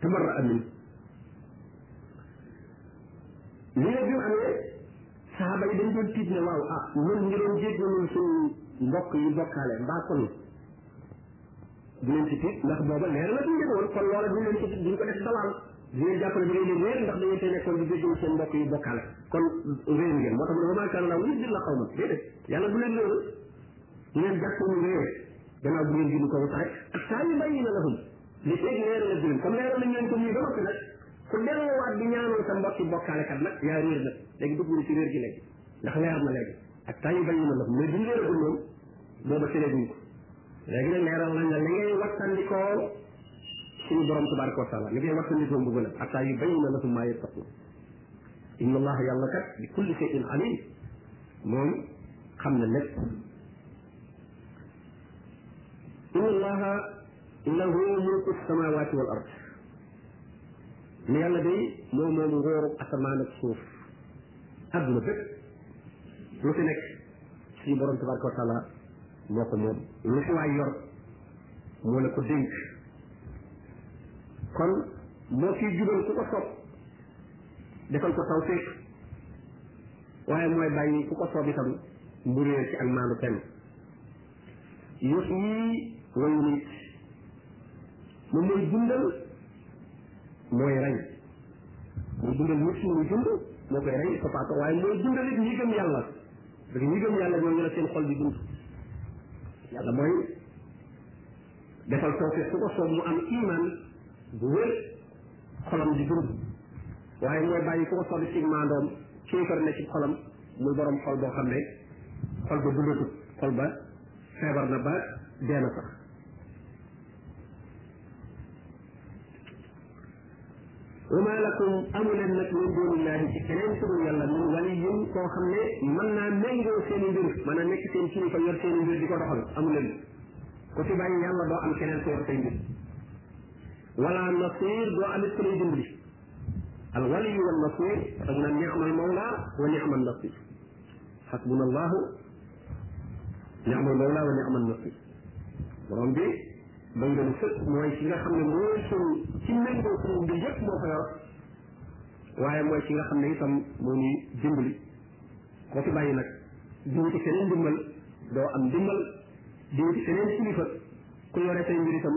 tabarra amin li nga jur amee saxaaba yi dañ doon tiit ne waaw ah ñun ñu doon jéggalul suñu mbokk yi bokkaale mbaa kon du leen ci tiit ndax booba leer la duñ defoon kon loola duñ leen ci tiit duñ ko def dawal di leen jàppale bi ngay leer ndax dañoo tey nekkoon di jéggalu seen mbokk yi bokkaale kon réer ngeen moo tax mu ne maa kaana laa yudil la xaw ma déedéet yàlla du leen loolu ñu leen jàpp ñu réer gannaaw bu ngeen gindi ko ba pare ak saa yu bàyyi na lahum li teg leeral la gërëm comme leeral nañ leen ko muy ba noppi nag ku delluwaat di ñaanal sa mbokki bokkaalekat nag yaa réer nag léegi dugg na ci réer gi léegi ndax leer na léegi ak tayu bañ na nag mais duñ leeragul moom booba tëlee duñ ko léegi nag leeral nañ la li ngay wattandikoo suñu borom tabaraka wa taala li ngay wattandikoo mbugalam ak tayu bañ na lakum maa yattaqu inna allaha yàlla kat bi kulli shay'in alim moom xam na lépp inna allaha lahu mulku samawati wal ard ne yàlla day moo moom ngooru asamaan ak suuf adduna bépp lu fi nekk suñu borom tabaraka wa taala moo ko moom lu fi waay yor moo la ko dénk kon moo ciy jubal ku ko sopp defal ko tawfiq waaye mooy bàyyi ku ko soob itam mu réer ci ak maandu kenn yuxyi wa yumiit moom mooy dundal mooy rey mooy dundal nit ki muy dund moo koy rey sa paaka waaye mooy dundal it ñi gëm yàlla parce que ñi gëm yàlla ñoo ñu la seen xol di dund yàlla mooy defal tawfiq su ko soob mu am iman bu wér xolam di dund waaye mooy bàyyi ku ko soxla ci maandoom kéefar ne ci xolam muy borom xol boo xam ne xol ba dundatul xol ba feebar na ba dee na sax wa maa lakum amu leen nag min duunillahi ci keneen ku dul yàlla min waliyyin koo xam ne mën naa méngoo seen i mbir mën a nekk seen kilifa yor seen i mbir di ko doxal amu leen ku fi bàyyi yàlla doo am keneen ko yor say mbir wala nasir doo amit ku lay dimbali al wali wal nasir dañ naan ni'mal mawla wa ni'mal nasir xasbuna allahu ni'mal mawla wa ni'mal nasir borom bi doy na sëkk mooy ki nga xam ne mooy suñ ci méngoo suñ bi yëpp moo ko yor waaye mooy ki nga xam ne itam moo ñuy dimbali koo fi bàyyi nag di wuti keneen dimbal doo am dimbal di wuti keneen kilifa ku yore say mbir itam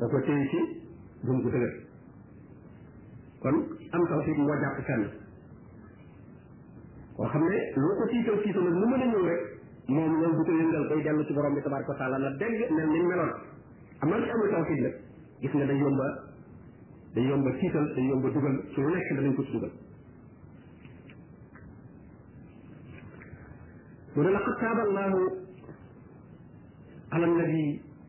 da ko téye ci buum gu dëgër kon am tawxiid moo jàpp fenn koo xam ne lu ko tiital tiital lu mën a ñëw rek moom loolu bu ko yëngal day dellu ci borom bi tabaraka wa taala na dégg mel ni meloon amal ci amul tawxiid nag gis nga day yomba day yomba tiital day yomba dugal su nekk danañ ko ci dugal mu ne laqad taaba allahu ala nabi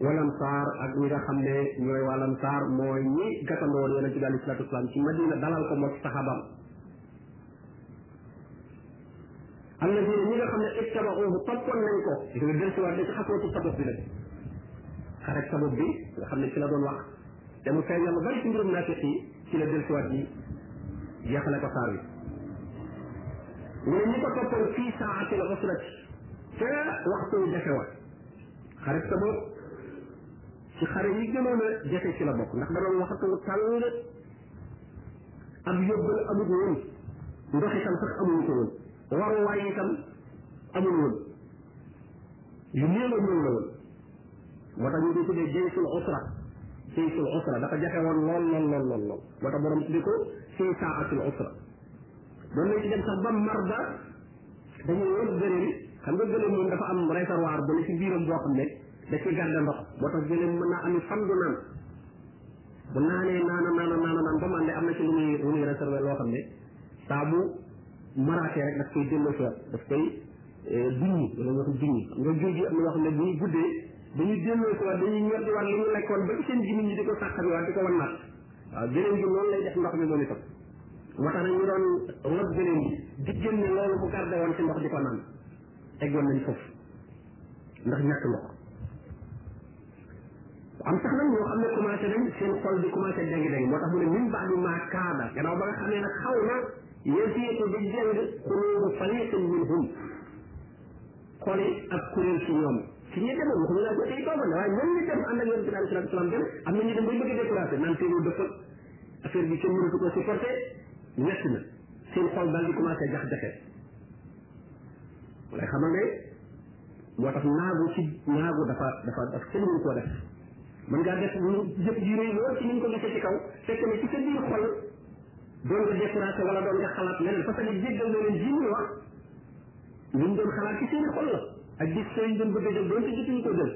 walam saar ak ñi nga xam ne ñooy walam saar mooy ñi gàttandoor yonent bi alayhi salaatu wasalaam ci madina dalal ko mook saxaabam am na ñi nga xam ne ittabauhu toppoon nañ ko di nga del si waat ci xasootu sabab bi nag xare sabab bi nga xam ne ci la doon wax te mu feeñal lu bari ci mbirum naafiq yi ci la del si waat yi jeexale ko saar bi mu ne ñi ko toppoon fii saatil usrati ca waxtu defe wa xarit sama ci xare yi gënoon a jafe ci la bokk ndax da doon waxatu tàng am yóbbal amul woon ndox itam sax amuñu ko woon waruwaay itam amul woon yu néew a néew la woon moo tax ñu di tuddee jaysul usra jaysul usra dafa jafe woon lool lool lool lool lool moo tax borom tudde ko fii saatul usra doon nañ ci dem sax ba marda dañu wër gëléem xam nga gëléem moom dafa am réservoir bu ne ci biiram boo xam ne da ci garde ndox boo tax gëléem mën naa am fan du naan bu naanee naana naana naana naan ba man de am na ci lu muy lu muy réservé loo xam ne saa bu maraatee rek daf koy delloo si daf koy duñu eh, wala nga ko duñu xam nga géej gi am na loo xam ne bu ñu guddee dañuy delloo si waat dañuy ñor di waat li ñu lekkoon ba ci seen jimi ñi di ko sàqami waat di ko wannaat waaw gëléem gi noonu lay def ndox mi moom itam moo tax nag ñu doon rot gëléem gi di génne loolu bu gardé woon ci ndox di ko naan eggoon nañ foofu ndax ñàkk ndox am sax nag ñoo xam ne commencé nañ seen xol di commencé dégg dégg moo tax mu ne min baax bi maa kaada gannaaw ba nga xamee nag xaw na yéen si yéen di jàng xulubu fariqin minhum kone ak kuréel ci ñoom ci ñi demoon waxuñu laa jotee toogal la waaye ñoom ñu dem ànd ak yonent bi alayhi salaatu salaam dem am na ñu dem bay bëgg a découragé naan teewlu dafa affaire bi kenn mënatu ko supporté ñett na seen xol daal di commencé jax jaxe wala xamal ne moo tax naagu ci naagu dafa dafa dafa kenn mënu koo def mën ngaa def lu jëf ji rëy lool ci ni ñu ko gisee ci kaw fekk ne ci sa biir xol doon nga découragé wala doon nga xalaat leneen parce que jéggal na leen ji muy wax lu mu doon xalaat ci seen xol la ak gis sooy doon bëgg a jël doon te jotuñu ko jël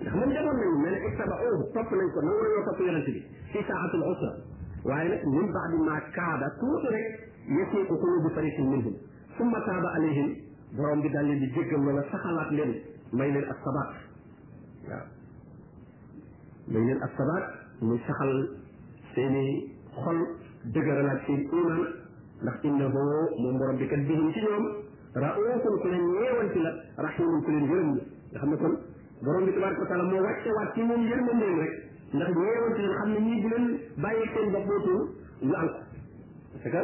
ndax moom demoon nañu mais nag ittaba oo topp nañ ko nangu nañoo topp yonente bi fi saatul usra waaye nag min baadi ma kaada tuuti rek yasiiqu qulubu fariqin minhum summa taaba alayhim borom bi daal leen di jéggal loola saxalaat leen may leen ak sabaat waaw dañ leen ak sabaat muy saxal seeni xol dëgëralaat seen iman ndax innahu moom borom bi kat bihim ci ñoom raufun ku leen ñeewanti la rahimun ku leen yërëm la nga xam ne kon borom bi tabaraka wa taala moo wàcce waat ci moom yërmandeem rek ndax ñeewanti leen xam ne ñii bu leen bàyyi seen bopp bootul ñu ànk parce que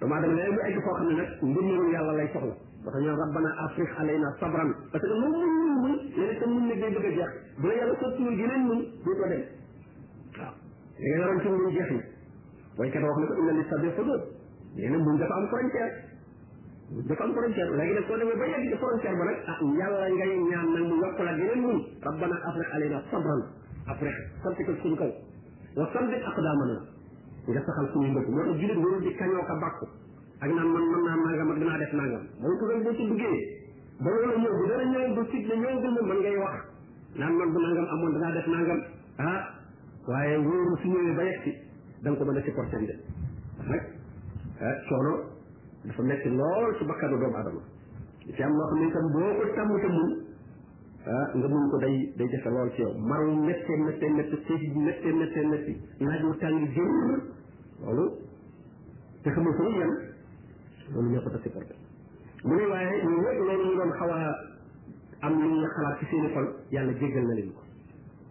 doomu aadama léegi mu egg foo xam ne nag ndimbalu yàlla lay soxla ba tax ñu naan rabbana afriq alayna sabran parce que moom muñ muñ muñ léegi sa muñ nag day bëgg a jeex bu la yàlla sottiwul yeneen muñ du ko dem waaw li nga yoroon ci muñ jeex na waykat wax na ko inna li sabri xudud nee na muñ dafa am frontière dafa am frontière léegi nag soo demee ba yegg ci frontière ba nag ah yàlla ngay ñaan nag mu yokk la yeneen muñ rabbana afriq alayna sabran afriq sotti ko suñu kaw wa sabbit aqdamana nga saxal suñu mbëgg moo tax jullit warul di kañoo ka bàkku ak naan man mën naa nangam ak dinaa def nangam boo ko boo ci duggee ba wala ñëw bu dara ñëw ba fit la ñëw ba moom man ngay wax naan man bu nangam amoon dinaa def nangam ah waaye wóoru su ñëwee ba yegg si da nga ko mën a supporter de nag ah coono dafa metti lool ci bakkanu doomu adama ci am loo xam ne itam boo ko tàmm te mun ah nga mën ko day day jafe lool ci yow mar wu méttee méttee métti xiif bu méttee méttee métti naaj wu tàng jër loolu te xamul fu mu yem loolu ñoo ko ta supporté mu ne waaye ñu ñëpp loolu ñu doon xaw a am lu ñuy xalaat ci seeni xol yàlla jéggal na leen ko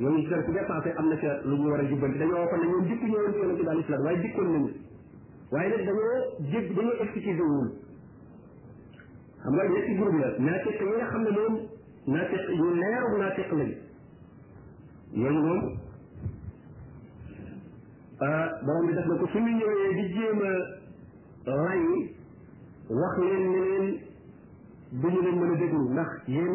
ñoom ñu ci nga sensé am na ca lu ñu war a jubbanti dañoo waxoon ne ñoom jikko ñëwoon ci yonente bi alayhi salaam waaye jikkoon nañu waaye nag dañoo jég dañoo excusé wul xam nga ñetti groupe la naafiq yi nga xam ne moom naafiq ñu leeru naafiq lañ ñooñu moom ah, borom bi def na ko suñu ñëwee di jéem a lay wax leen ne leen duñu leen mën a déglu ndax yéen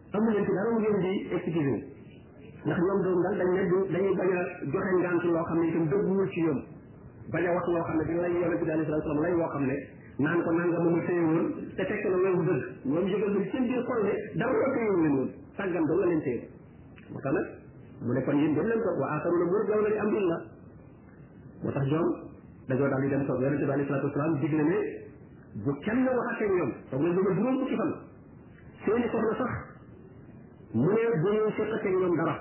amu leen ci dara mu ngeen di expliqué ndax ñoom doom daal dañ ne dañuy bañ a joxe ngant loo xam ne itam dëgguwul ci ñoom bañ a wax loo xam ne dina lay yonent bi alayhi salaatu salaam lay woo xam ne naan ko nanga ma ma téye woon te fekk na loolu dëgg ñoom yëgal nañ seen biir xol ne dara loo téye leen woon sàggam dong la leen téye moo tax nag mu ne kon yéen dem leen ko wa aaxaruuna murjawna li amrillah moo tax ñoom dañoo daal di dem toog yonent bi alayhi salaatu wasalaam dig na ne bu kenn waxatee ñoom toog nañ ba juróom fukki fan seeni soxna sax mu ne bu ñu seqatee ñoom dara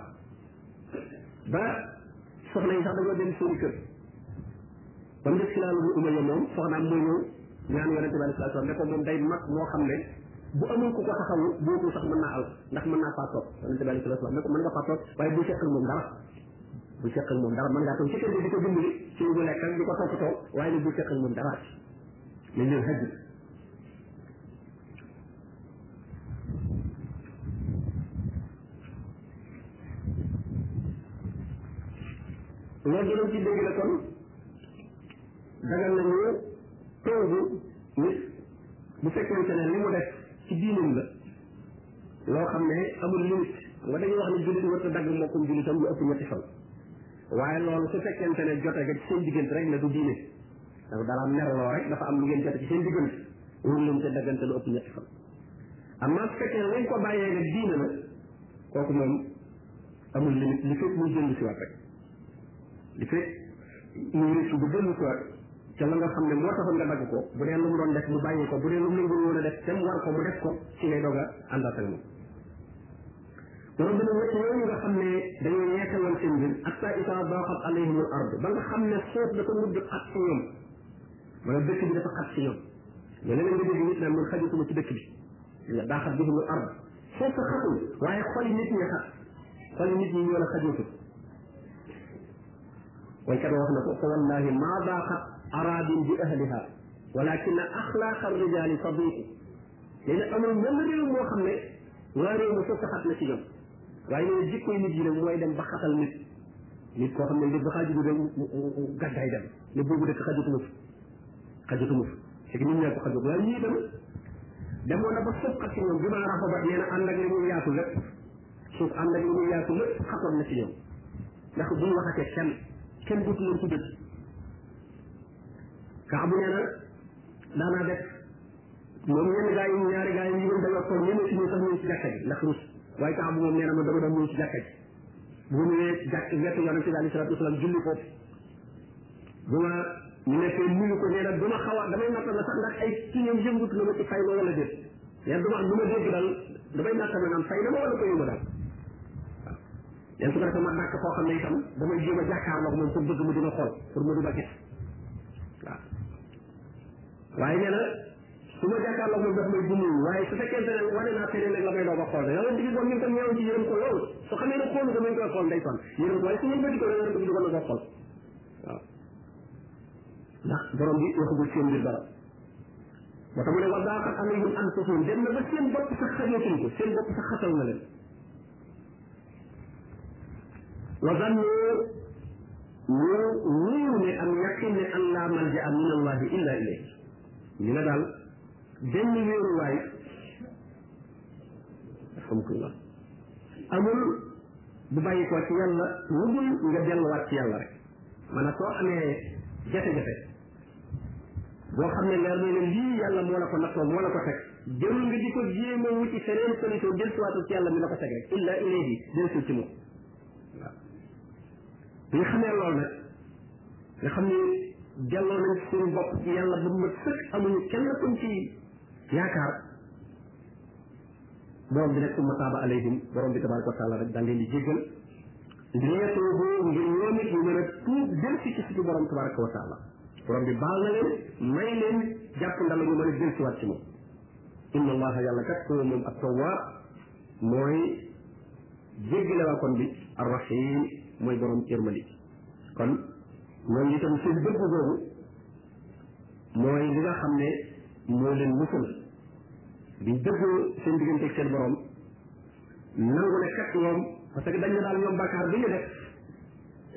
ba soxna yi sax dañoo dem seen kër ba mu def si laalu bu umayya moom soxnaam mooy ñëw ñaan yonente bi alei salatu salaam ne ko moom day mag moo xam ne bu amul ku ko taxawu boobu sax mën naa al ndax mën naa faa toog yonente bi alei salatu salaam ne ko mën nga faa toog waaye bu seqal moom dara bu seqal moom dara mën ngaa toog ci kër gi di ko dimbali ci lu lekk ak di ko toppatoo waaye nag bu seqal moom dara ci nañ leen xajj loolu dinañ ci dégg la kon dagal nañu toogu nit bu fekkente ne li mu def ci diinam la loo xam ne amul limite nga dañuy wax ne jullit warta dagg mbokkum jullitam lu ëpp ñetti fan waaye loolu su fekkente ne jote ga ci seen diggante rek la du diine dafa dara merloo rek dafa am lu ngeen jot ci seen diggante wóor leen te daggante lu ëpp ñetti fan am naa su fekkee wañ ko bàyyee nag diine la kooku moom amul limite li fekk muy jënd si waat rek li fekk muy rëccu bu jënd si waat te la nga xam ne moo taxoon nga dagg ko bu dee lu mu doon def mu bàyyi ko bu dee lu mu nangul woon a def te mu war ko mu def ko ci ngay doog a àndaat ak moom borom bi ne ñett yooyu nga xam ne dañoo ñeete woon seen mbir hatta isa daqat alayhim al ard ba nga xam ne suuf dafa mujj xat si ñoom wala dëkk bi dafa xat si ñoom mais leneen nga dégg nit naan man xajatuma ci dëkk bi nga daaxat bihim al ard suuf sa xatul waaye xoli nit ñi xat xoli nit ñi ñoo la xajootul waykat wax na ko fa wallahi ma daaxat aradin bi ahliha walakin axlaaqa ar rijaali tadiqu nee na amul menn réew moo xam ne waa réew ma sa saxat na ci ñoom waaye nee na jikkoy nit yi nag mooy dem ba xatal nit nit koo xam ne nit ba xaajatu dem gàddaay dem ne boobu dëkk xajatuma fi xajatuma fi c'est que nit ñaa ko xajatu waaye ñii itam demoon na ba sëqat ci ñoom bi ma rafa ba nee na ànd ak li muy yaatu lépp suuf ànd ak li muy yaatu lépp xatoon na ci ñoom ndax buñ waxatee kenn kenn dutu leen tuddati kaa bu nee na daanaa def moom ñenn gaa yi ñaari gaa yi ñu doon dañoo toog ñenn ci ñoom sax ñëw ci jàkka ji ndax rus waaye tax bu moom nee na ma dama doon ñëw ci jàkka ji bu mu ñëwee jàkk wetu yonente bi alayhi salaatu wasalaam julli ko bu ma ñu nekkee nuyu ko nee na dama xaw a damay nattal sax ndax ay ci ñoom yëngutu na ma ci fay ma wala déet nee dama am lu ma dégg daal damay nattal na naan fay na ma wala ko yëngu daal waaw yéen su ko defee ma nàkk koo xam ne itam damay jéem a jàkkaarloo moom pour bëgg mu dina xool pour mu dina gis waaye nee na su ma jàkkaarloo moom daf may dund waaye su fekkente ne wane naa feneen nag la may doog a xool yàlla ndigil moom ñu ngi ko ñëw ci yërëm ko loolu su xamee ne xoolu ko mu ngi koy xool day sonn yërëm ko waaye su ngeen bëgg ko yërëm ko du ko nangoo xool waaw ndax borom bi waxagul seen mbir dara moo tax mu ne war daa xat am na yum am sa dem na ba seen bopp sax xajootuñ ko seen bopp sax xatal na leen wa zannu ñu wóor ne am yaqin ne an laa malja min allahi illa ilayh ñu ne daal benn wéeruwaay alhamdulillah amul bu bàyyi ko ci yàlla lu dul nga delluwaat ci yàlla rek maanaam soo amee jafe-jafe boo xam ne leer na ne lii yàlla moo la ko nattoo moo la ko teg jërul nga di ko jéem a wuti feneen solution jël siwaatul ci yàlla mi la ko teg rek illa ilayhi jël sul ci moom waaw bi nga xamee loolu nag nga xam ne jàlloo nañ suñu bopp ci yàlla ba mu mat sëkk amuñu kenn kuñ ci yaakaar borom bi nag summa taaba alayhim borom bi tabaraka wa taala rek daal leen di jéggal li yatuubu ngir ñoom it ñu mën a tuub jël si ci suñu borom tabaraka wa taala borom bi baal na leen may leen jàpp ndal ñu mën a jël si waat ci moom inna allaha yàlla kat huwa moom ak tawwaab mooy jéggale waa kon bi arrahim mooy borom yërmali kon moom itam seen dëgg boobu mooy li nga xam ne moo leen musal di dëggoo seen diggante ak seen borom nangu ne kat ñoom parce que dañ ne daal ñoom bàkkaar bi ñu def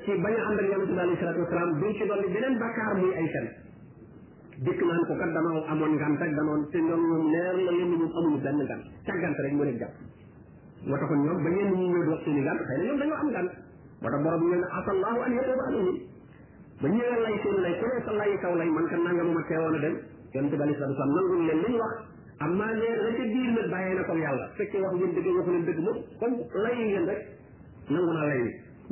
ci bañ a ànd ak yonente bi alayhi salaatu wasalaam duñ ci dolli beneen bàkkaar muy ay fen dikk naan ko kat danoo amoon ngant ak danoon te ñoom ñoom leer la leen ñoom amuñu benn ngant càggante rek mu leen jàpp moo taxoon ñoom ba ñenn ñi ñëw di wax seen i ngant xëy na ñoom dañoo am ngant moo tax borom ñu ne asallahu an yatuba alayhim ba ñëwee lay seen lay ku ne sa lay kaw lay man kan nanga ma teewoon a dem yonente bi alei salatu salaam nangul leen liñ wax amma ne la ca biir nag bàyyee na comme yàlla fekkee wax ngeen dëgg waxu leen dëgg moom comme lay ngeen rek nangu naa lay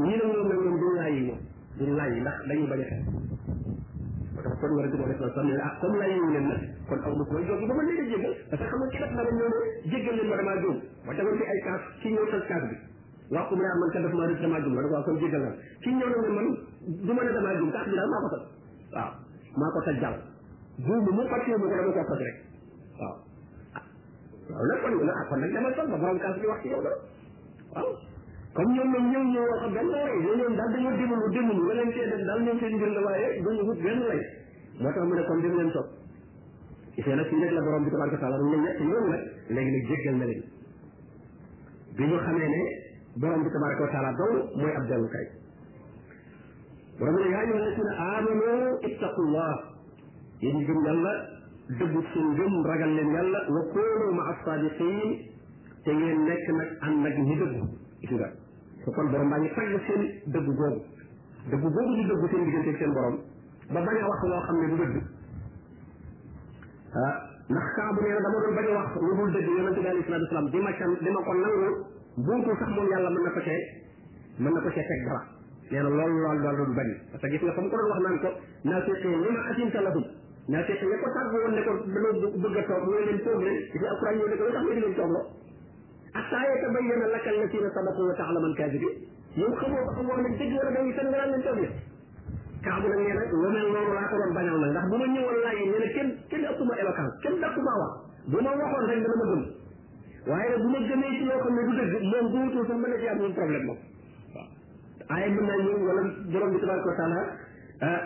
ñi nag ñoom nag ñoom duñ lay yi moom duñ lay yi ndax dañuy bañ a xeex moo tax kon war a jubóo def na sax ne ah comme lay wu leen nag kon aw ma ko jóg ba ma leen a jéggal parce que xam nga ki def na ma ñëw jéggal leen ma damaa jóg ma tegoon fi ay kaas ci ñëw tas kaas bi wax ko mu ne ah man kat daf maa rëcc damaa jum ma ne ko waaw kon jéggal naa ki ñëw nag ne man du ma ne damaa jum tax bi daal maa ko toj waaw maa ko toj daal buum mu fàttee mu ko dama ko toj rek waaw waaw nag kon nag ah kon nag dama toj ba borom kaas bi wax ci yow la waaw comme ñoom ñoom ñëw ñëw wax benn lay ñoo ñoom daal dañoo demul lu demul nga leen cee def daal ñoom seen mbir la waaye duñu wut benn lay moo tax mu ne kon dem leen toog gisee nag fii nag la borom bi tabaraka taala dañ leen ñett ñooñu nag léegi nag jéggal na leen bi ñu xamee ne borom bi tabaraka wa taala dong mooy ab dellukaay borom ne yaa ayyuha alladina amanu ittaqullah yéen gëm yàlla dëggu seen gëm ragal leen yàlla wa koonu ma asadiqin te ngeen nekk nag ànd ak ñi dëggu gis nga su kon borom baa ngi tagg seen dëgg googu dëgg googu ñu dëgg seen diggante ak seen borom ba bañ a wax loo xam ne du dëgg ah ndax kaabu nee na dama doon bañ a wax lu dul dëgg yonente bi alayhi salatu wasalaam di ma cam di ma ko nangu buntu sax moom yàlla mën na ko cee mën na ko cee teg dara nee na loolu loolu loolu doon bañ parce que gis nga fa mu ko doon wax naan ko naa fekkee li ma asinta lahum naa fekk ña ko tàgg woon ne ko dama bëgg a toog mu ne leen toog leen gis nga alquran ñëw ne ko lu tax nga di leen toog loo atta yatabayyana laka allasina sadaqu wa ta'lamu alkazibin yow xamoo ba xam wax nañ dëgg wala dañuy fen nga naan leen toog leen kaa bu nag nee nag lu mel noonu laa ko doon bañal nag ndax bu ma ñëwoon laaj yi nee na kenn kenn ëpp ma éloquence kenn dàpp maa wax bu ma waxoon rek dana ma gëm waaye nag bu ma gëmee ci loo xam ne du dëgg moom bu wutul sax mën na ci am moom problème moom waaw aaya mën naa ñëw wala borom bi tabaraka wa taala ah,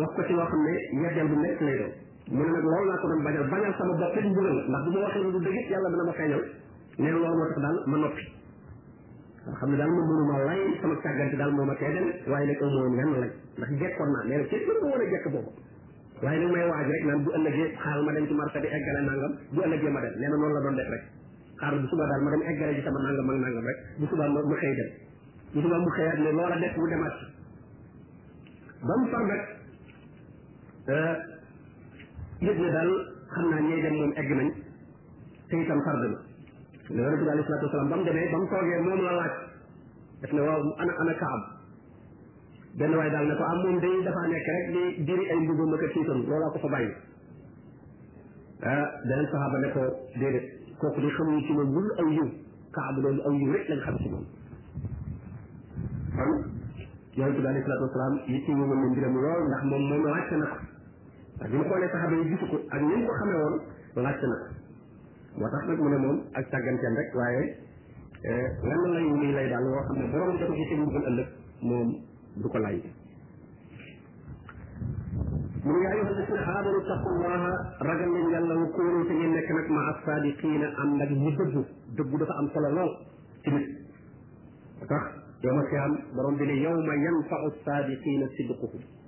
wax ko ci loo xam ne yeddeel bu nekk lay doon mu ne nag loolu laa ko doon bañal bañal sama bopp it mbugal ndax bu ma waxee lu dëgg it yàlla dana ma feeñal nee na loolu moo tax daal ma noppi nga xam ne daal man mënuma lay sama càggante daal moo ma tee dem waaye nag amu woon yenn lay ndax jekkoon naa mais nag kenn mënu ma woon a jekk boobu waaye nag may waaj rek naan bu ëllëgee xaaral ma dem ci marché bi eggale nangam bu ëllëgee ma dem nee na noonu la doon def rek xaaral bu suba daal ma dem eggale ji sama nangam ak nangam rek bu suba ma ma xëy dem bu suba mu xëyaat ne loola def mu demaat ci ba mu far nag yëg ne daal xam naa ñay dem moom egg nañ te itam farde la ne yonente bi alayhi salaatu wasalaam ba mu demee ba mu toogee moom la laaj daf ne waaw ana ana kaab benn waaye daal ne ko am ah, moom day dafaa nekk rek di diri ay mbubam ak a tiitam loolaa ko fa bàyyi ah beneen saxaaba ne ko déedéet kooku di xamuñu ci moom lul aw yiw kaab loolu aw yiw rek lañ xam ci moom kon yonente bi alayhi salaatu wasalaam yitte woon na mbiram lool ndax moom moom wàcc na ko ndax bi mu xoolee saxaaba yi gisu ko ak ni mu ko xamee woon laajte na ko moo tax nag mu ne moom ak càgganteem rek waaye eh, lan lay muy lay daal woo xam ne borom bi dafa ci tegu bu ëllëg moom du ko lay mu ne yaa ayyuha alladina aamanu taqullaha ragal leen yàlla wa kóoroo te ngeen nekk nag ma assaadiqiina ànd ak ñu dëggu dëggu dafa am solo lool ci nit tax yowma xiyaam borom bi ne yowma yanfau saadiqiina sidquhum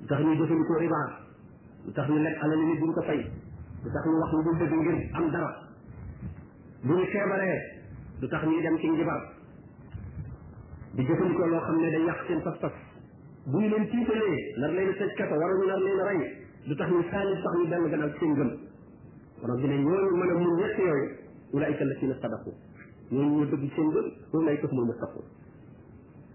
lu tax ñuy jëfandikoo riba lu tax ñu lekk alal nit duñ ko fay lu tax ñu wax lu dul dëgg ngir am dara bu ñu feebaree lu tax ñuy dem ci njibar di jëfandikoo loo xam ne day yàq seen pas-pas bu ñu leen tiitalee nar leen tëj kaso wala ñu nar leen rey lu tax ñu saalit sax ñu benn gannaaw ci seen gëm kon nag dinañ ñooñu mën a mun ñett yooyu ulaayika la si na sadaqu ñooñu ñu dëgg seen gëm ulaayika humul muttaqun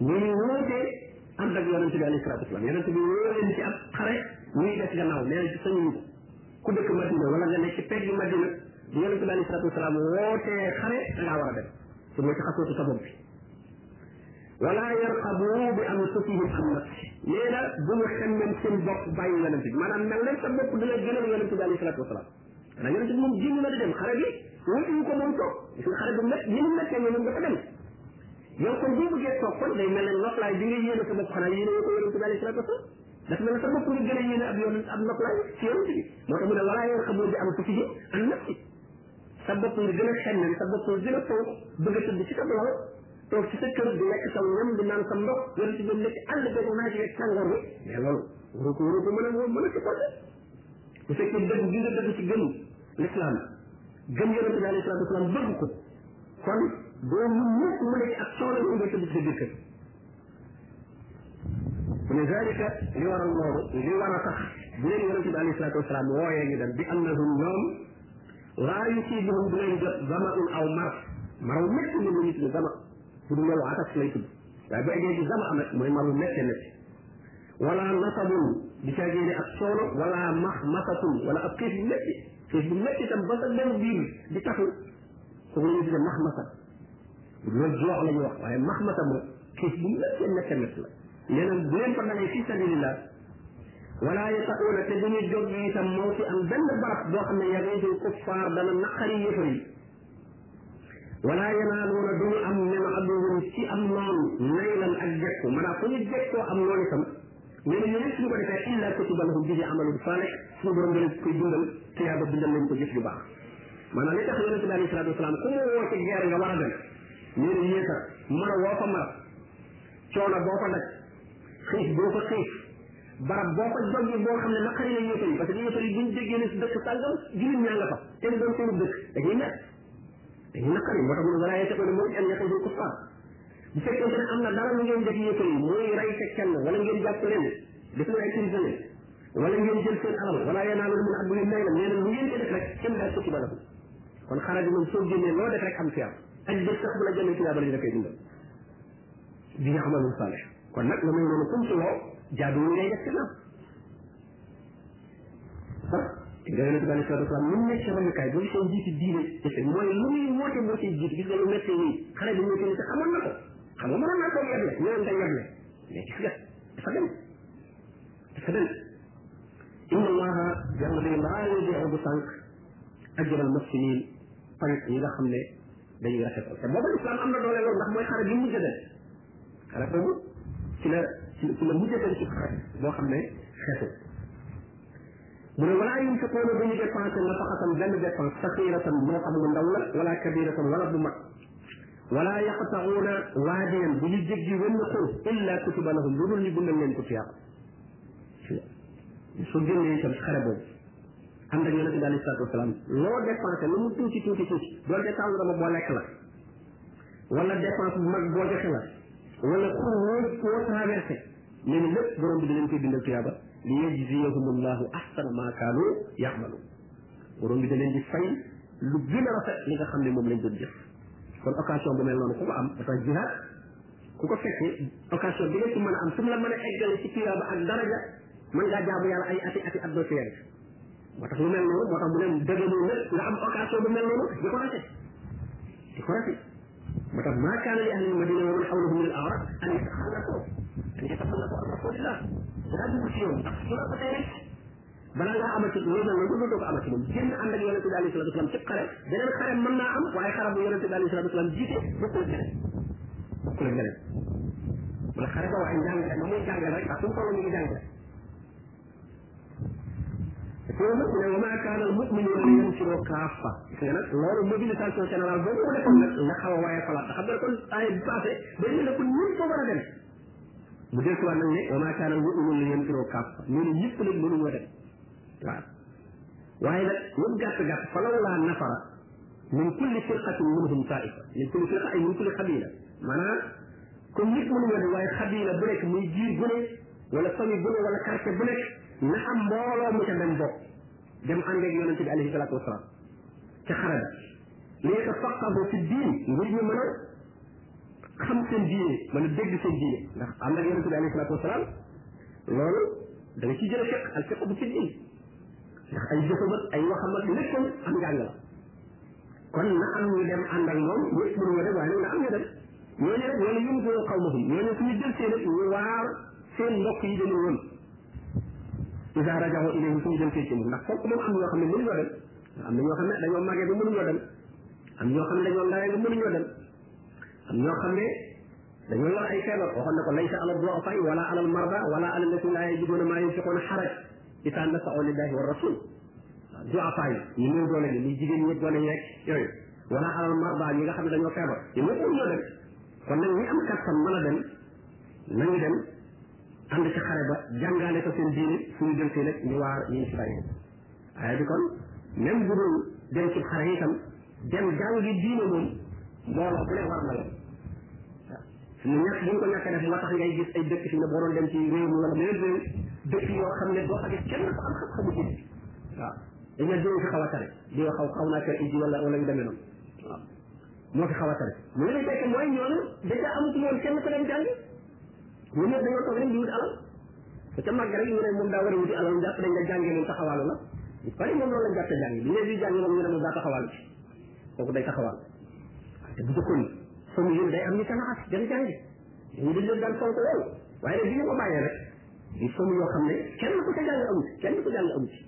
ñuy wóote ànd ak yonente bi alayhi salaatu wasalaam yonente bi wóor leen ci ab xare ñuy def gannaaw nee na ci sañuñu ko ku dëkk madina wala nga nekk ci pegg madina bi yonente bi alayhi salaatu wasalaam wootee xare da ngaa war a dem su ma ci xasootu sa bopp bi wala yarqabu bi anfusihim an nafsi nee na bu ñu xemmem seen bopp bàyyi yonente bi maanaam mel leen sa bopp dina gënal yonente bi alayhi salaatu wasalaam na yonent bi moom génn na di dem xare bi wutuñu ko moom toog gis nga xare bu met ni mu mettee moom dafa dem yow kon boo bëggee toog kon day mel ne noflaay bi nga yéene sa bopp xanaa yéene ko yonent bi alayhi salaatu wasalaam dafa mel ne sa bopp nga gën a yéene ab yoon ab noflaay ci yonent bi moo tax mu ne walaa yéen xamoo bi am ko ci ji am na ci sa bopp nga gën a xemme sa bopp nga gën a fonk bëgg a tëdd ci sa lal toog ci sa kër di lekk sa ñam di naan sa ndox yonent bi nekk àll beeg naaj yeeg tàngoor bi mais loolu waroo ko waroo ko mën a mën a supporter bu fekkee dëgg gi nga dëgg ci gëm lislaam gëm yonente bi alayhi salaatu wasalaam bëgg ko kon doo mun mukk mu nekk ak coono yu nga tëdd sa biir kër mu ne zalika li waral loolu li war a tax bu leen yonente bi alayhi salaatu wasalaam wooyee ñu dem bi annahum ñoom laa yusiibuhum du leen jot zamaun aw mar maru métti la nit ñi zama bu dul loolu atak lay tudd waaye bu eggee ci zama amat mooy maru métti métti wala nasabun di caa génne ak soono wala max masatun wala ab xiif bu métti xiif bu métti itam ba sa dem biir di taxu kooku la ñuy tuddee max masa loolu joox la ñuy wax waaye max masa moom xiif bu métti métti métti la nee na bu leen ko dalee fi sabilillah wala yatauna te bu ñu jóg itam moo ci am benn barab boo xam ne yagaytul kuffaar dana naqari yëfar yi wala yanaaluuna du ñu am min aduwwin ci am noon naylan ak jekku maanaam fu ñu jekkoo am noon itam nee na yooyu suñu ko defee illa kutiba lahum bihi amalun salih suñu borom dana koy dundal te yàlla bindal nañ ko jëf ju baax maanaam li tax yonente bi alayhi salaatu wasalaam ku mu woo ci guerre nga war a dem nee na yéesar mara woo fa mara coono boo ko daj xiif boo ko xiif barab boo ko joggi boo xam ne naqari la yéefar yi parce que yéefar yi buñ déggee ne si dëkk sàngam jullit ñaa nga fa te ni doon seenu dëkk dañuy mer dañuy naqari moo tax mu ne wala yete ko ne moom an yaxal ko faar bu fekkente ne am na dara lu ngeen def yéefar yi mooy rey ca kenn wala ngeen jàpp leen def na ay prisonnier wala ngeen jël seen alal wala yanaalu mun abdu li may la nee na lu ngeen ko def rek kenn daal ko ci bala kon xara bi moom soo génnee loo def rek am fiyaab ak bés sax bu la jëlee fiyaab la ñu dafay dundal bi nga xamal lu sale kon nag lu mel noonu comme su loo jaaduwul ngay def kanam sax nga yonente bi alei salatu wasalam lu nekk royukaay boo gisee jiitu diine defe mooy lu muy woote moo ciy jiitu gis nga lu métti nii xale bi métti ni sax amoon na ko xam nga mënoon naa koo yeble ñoom nga yeble mais gis nga dafa dem dafa dem inna allaha yàlla day laa yudiu bu sànq ajral muhsinin fayit ñi nga xam ne dañuy rafetal te booba lislaam am na doole loolu ndax mooy xare bi mujj a dem xare boobu ci la ci la mujj a dem ci xare boo xam ne xeetu mu ne walaa yum sa koona duñu dépensé na faxatam benn dépense saxiratan moo xam lu ndaw la wala kabiratan wala bu mag wala yaqtauna waadiyan bu ñu jéggi wenn xur illa kutiba lahum lu dul ñu bindal leen ko tuyaab su génnee itam xare boobu xam nga yonente bi alayhi salaatu wasalaam loo dépensé lu mu tuuti tuuti tuuti doon de tànn dama boo lekk la wala dépense bu mag boo joxe la wala ku woo koo traversé nee na lépp borom bi dinañ koy bindal tuyaaba li yajziyahum allahu ahsana ma kaanu yaxmalu borom bi da leen di fay lu gën a rafet li nga xam ne moom lañ doon jëf kon occasion bu mel noonu ku ko am dafa jihaad ku ko fekkee occasion bi nga ci mën a am su mu la mën a eggale ci tuyaaba ak daraja mën ngaa jaamu yàlla ay ati ati at doo ci weer moo tax lu mel noonu moo tax mu ne dëgëmoo nag nga am occasion bu mel noonu di ko rate di ko rate moo tax maa kaana li ahli madina wa man xawlahum min al arab an yataxallaku an yataxallaku an rasulillah daa dugg ci yow ndax su la ko tey rek balaa ngaa amati loolu nag loolu doo ko amati moom génn ànd ak yonente bi alayhi salatu wasalam ci xare beneen xare mën naa am waaye xare bu yonente bi alayhi salatu wasalam jiite bokkul beneen bokkul ak beneen bu la xare ba waaye njàngale ma muy jàngale rek ndax suñu toll ñu ngi jàngale loolu nag ne wa maa kaana al mu'minuuna li yanfiru kaaffa gis nga nag loolu mobilisation générale boobu mu defoon nag la xaw a waaye falaat xam nga kon aaya bi passé dañ ne la kon ñun foo war a dem mu dellusiwaat nag ne wa maa kaana al mu'minuuna li yanfiru kaaffa loolu yëpp nag mënuñoo dem waaw waaye nag moom gàtt gàtt fa law laa nafara min kulli firqatin minhum taifa min kulli firqa ay min kulli xabila maanaam comme nit mënu nga ne waaye xabila bu nekk muy jiir bu ne wala famille bu ne wala quartier bu nekk na am mbooloo mu ca dem bokk dem ànd ak yonente bi alayhi salaatu wasalaam ca xare ba léegi faqahu fi diin ngir ñu mën a xam seen diine mën a dégg seen diine ndax am na yonente bi alayhi salaatu wasalaam loolu da nga ciy jël fiq al fiq bu fi diin ndax ay jëfam ak ay waxam ak léppam am njàng la kon na am ñu dem ànd ak moom ñëpp mënu nga dem waaye nag na am ñu dem ñooñu nag wala yum doo xaw ma fi ñooñu suñu jël seen it ñu waar seen mbokk yi demul woon isa rajaxoo ilayhim suñu jël seen ci moom ndax fokk moom am ñoo xam ne mënuñoo dem am na ñoo xam ne dañoo màggee ba mënuñoo dem am ñoo xam ne dañoo ndawee ba mënuñoo dem am ñoo xam ne dañoo yor ay feebar waxoon na ko laysa ala duafa wala ala al marda wala ala allati laa yajiduuna maa yunfiquuna xaraj isaa nasau lillahi wa rasul duafa yi ñu néew doole yi muy jigéen ñi doole yeeg yooyu wala ala al marda ñi nga xam ne dañoo feebar yi ñëpp ñoo dem kon nag ñi am kattan mën a dem nañu dem ànd ci xare ba jàngaale ko seen diine suñu dem fii nag ñu waar ñu ci bàyyi waaye bi kon même bu dul dem ci xare itam dem jàngi diine moom mbooloo bu ne war na la fi mu ñàkk bu ñu ko ñàkk def moo tax ngay gis ay dëkk fi ne boo doon dem ci réew mi wala beneen réew dëkk yoo xam ne doo fa gis kenn ko am xam-xamu diine waaw dañ la diine fi xaw a tare di nga xaw xaw naa kër ijji wala wala yu demee noonu waaw moo fi xaw a tare mu ne fekk mooy ñooñu dañ daa amut woon kenn ko dem jàngi ñun ñëpp dañoo toog rek di wut alal te ca màgg rek ñu ne moom daa war a wuti alal jàpp dañ nga jàngee moom taxawaalu la ñu bari moom loolu lañ jàpp jàng bi ne di jàng moom ñu ne moom daa taxawaalu ci kooku day taxawaal te bu jëkkoon fa mu yël day am ñu tanaxas dem jàngi ñu dañ leen daan fonk lool waaye nag bi ñu ko bàyyee rek di fa mu yoo xam ne kenn ku ca jàng amu ci kenn ku jàng amu ci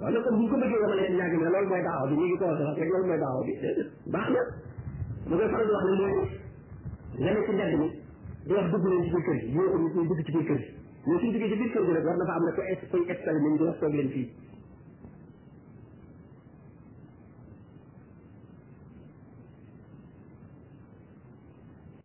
waaw nag kon bu ñu ko bëggee yemale ci njàng mi loolu mooy daaw bi ñu ngi ko wax rek loolu mooy daaw bi baax na mu koy faral di wax ne mooy nga ne ci mbedd mi di wax dugg leen ci biir kër gi ñoo ko ñu dugg ci biir kër gi mais suñu duggee ci biir kër gi nag war na fa am na ko es koy estal nañ di wax toog leen fii